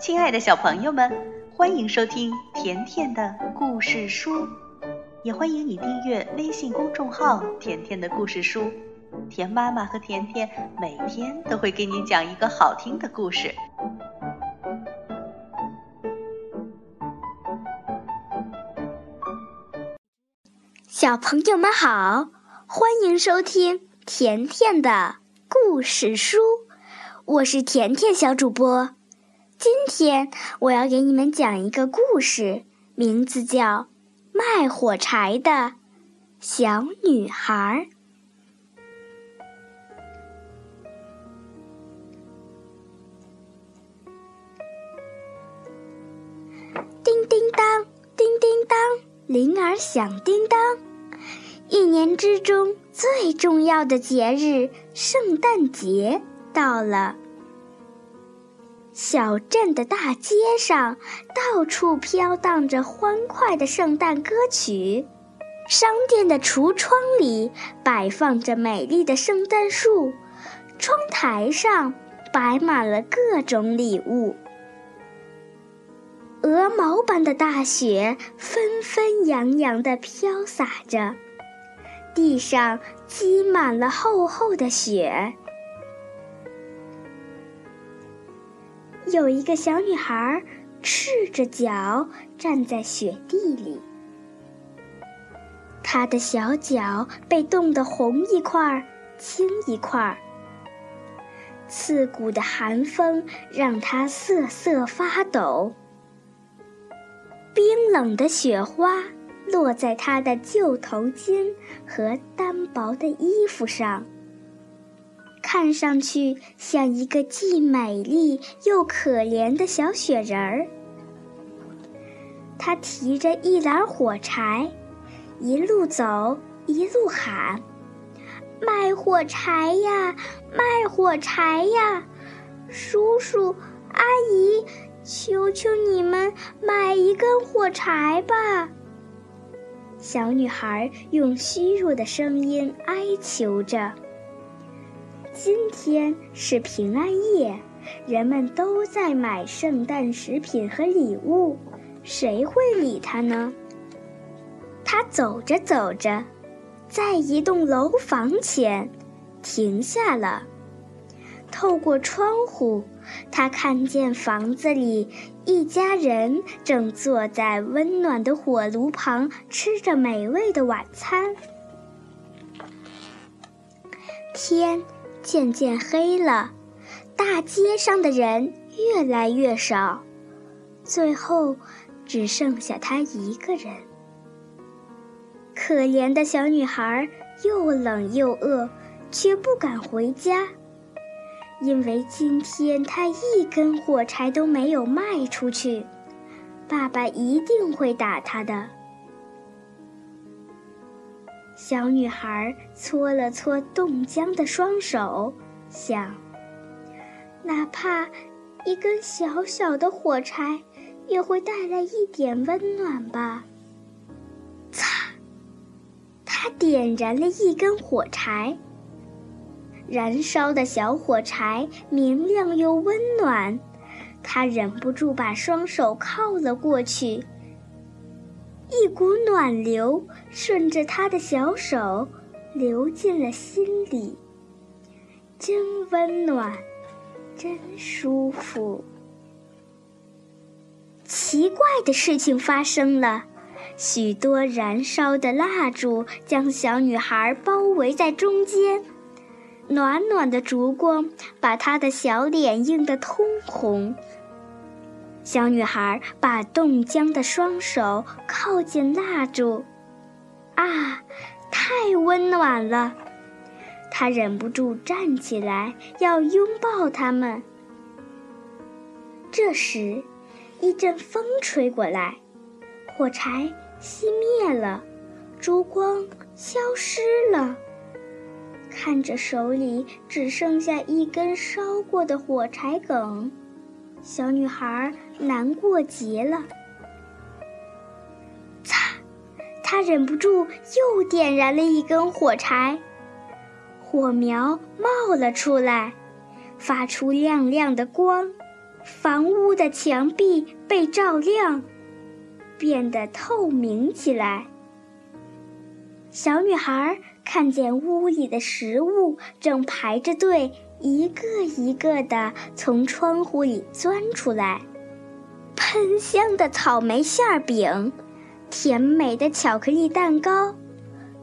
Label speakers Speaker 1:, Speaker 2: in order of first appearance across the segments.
Speaker 1: 亲爱的小朋友们，欢迎收听甜甜的故事书，也欢迎你订阅微信公众号“甜甜的故事书”。甜妈妈和甜甜每天都会给你讲一个好听的故事。
Speaker 2: 小朋友们好，欢迎收听甜甜的故事书，我是甜甜小主播。今天我要给你们讲一个故事，名字叫《卖火柴的小女孩》。叮叮当，叮叮当，铃儿响叮当。一年之中最重要的节日——圣诞节到了。小镇的大街上，到处飘荡着欢快的圣诞歌曲；商店的橱窗里摆放着美丽的圣诞树，窗台上摆满了各种礼物。鹅毛般的大雪纷纷扬扬地飘洒着，地上积满了厚厚的雪。有一个小女孩赤着脚站在雪地里，她的小脚被冻得红一块儿青一块儿，刺骨的寒风让她瑟瑟发抖。冰冷的雪花落在她的旧头巾和单薄的衣服上。看上去像一个既美丽又可怜的小雪人儿。他提着一篮火柴，一路走一路喊：“卖火柴呀，卖火柴呀！叔叔阿姨，求求你们买一根火柴吧！”小女孩用虚弱的声音哀求着。今天是平安夜，人们都在买圣诞食品和礼物，谁会理他呢？他走着走着，在一栋楼房前停下了。透过窗户，他看见房子里一家人正坐在温暖的火炉旁，吃着美味的晚餐。天。渐渐黑了，大街上的人越来越少，最后只剩下她一个人。可怜的小女孩又冷又饿，却不敢回家，因为今天她一根火柴都没有卖出去，爸爸一定会打她的。小女孩搓了搓冻僵的双手，想：哪怕一根小小的火柴，也会带来一点温暖吧。擦！她点燃了一根火柴，燃烧的小火柴明亮又温暖，她忍不住把双手靠了过去。一股暖流顺着他的小手流进了心里，真温暖，真舒服。奇怪的事情发生了，许多燃烧的蜡烛将小女孩包围在中间，暖暖的烛光把她的小脸映得通红。小女孩把冻僵的双手靠近蜡烛，啊，太温暖了！她忍不住站起来要拥抱他们。这时，一阵风吹过来，火柴熄灭了，烛光消失了。看着手里只剩下一根烧过的火柴梗。小女孩难过极了，擦！她忍不住又点燃了一根火柴，火苗冒了出来，发出亮亮的光，房屋的墙壁被照亮，变得透明起来。小女孩看见屋里的食物正排着队，一个一个的从窗户里钻出来。喷香的草莓馅饼，甜美的巧克力蛋糕，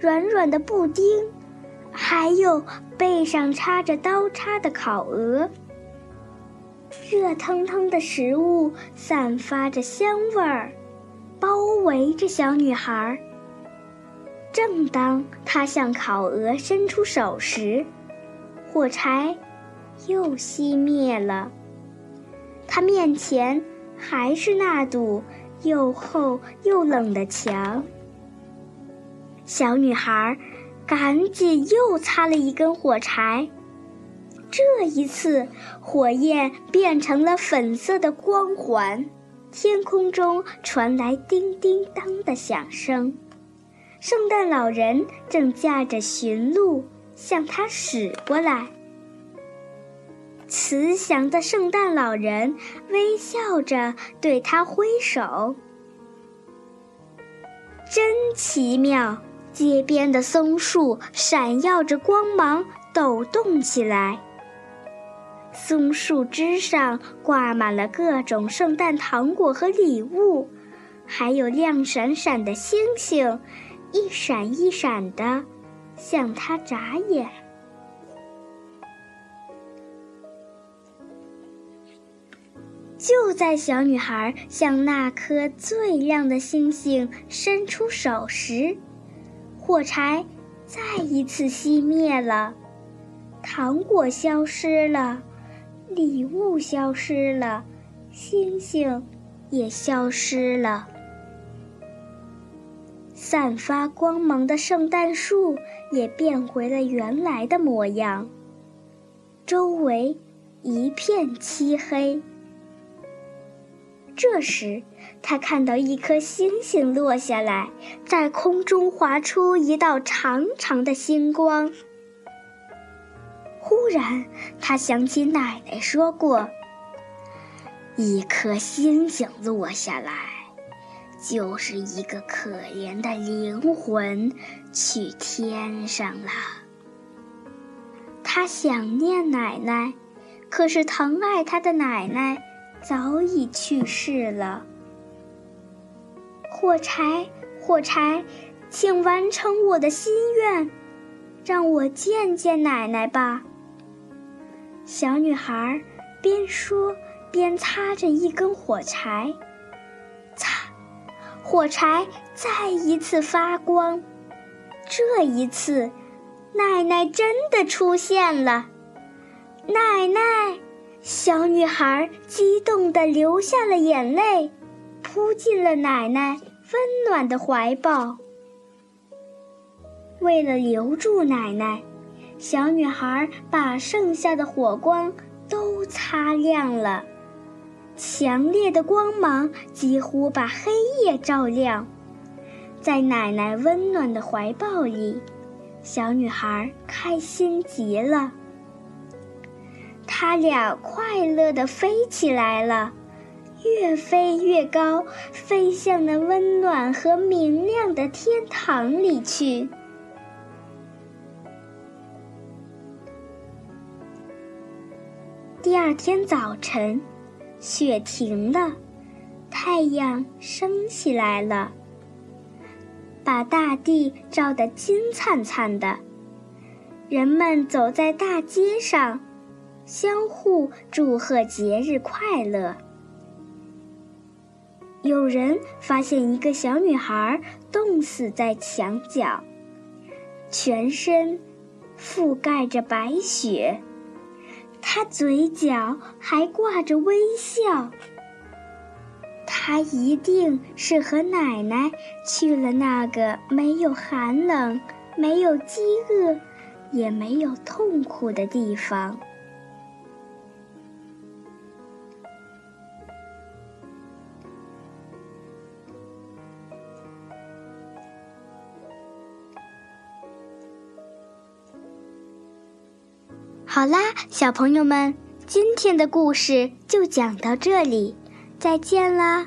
Speaker 2: 软软的布丁，还有背上插着刀叉的烤鹅。热腾腾的食物散发着香味儿，包围着小女孩。正当她向烤鹅伸出手时，火柴又熄灭了。她面前。还是那堵又厚又冷的墙。小女孩赶紧又擦了一根火柴，这一次火焰变成了粉色的光环，天空中传来叮叮当的响声。圣诞老人正驾着驯鹿向他驶过来。慈祥的圣诞老人微笑着对他挥手，真奇妙！街边的松树闪耀着光芒，抖动起来。松树枝上挂满了各种圣诞糖果和礼物，还有亮闪闪的星星，一闪一闪的，向他眨眼。就在小女孩向那颗最亮的星星伸出手时，火柴再一次熄灭了，糖果消失了，礼物消失了，星星也消失了。散发光芒的圣诞树也变回了原来的模样，周围一片漆黑。这时，他看到一颗星星落下来，在空中划出一道长长的星光。忽然，他想起奶奶说过：“一颗星星落下来，就是一个可怜的灵魂去天上了。”他想念奶奶，可是疼爱他的奶奶。早已去世了。火柴，火柴，请完成我的心愿，让我见见奶奶吧。小女孩边说边擦着一根火柴，火柴再一次发光。这一次，奶奶真的出现了，奶奶。小女孩激动地流下了眼泪，扑进了奶奶温暖的怀抱。为了留住奶奶，小女孩把剩下的火光都擦亮了，强烈的光芒几乎把黑夜照亮。在奶奶温暖的怀抱里，小女孩开心极了。他俩快乐地飞起来了，越飞越高，飞向那温暖和明亮的天堂里去。第二天早晨，雪停了，太阳升起来了，把大地照得金灿灿的。人们走在大街上。相互祝贺节日快乐。有人发现一个小女孩冻死在墙角，全身覆盖着白雪，他嘴角还挂着微笑。他一定是和奶奶去了那个没有寒冷、没有饥饿、也没有痛苦的地方。好啦，小朋友们，今天的故事就讲到这里，再见啦。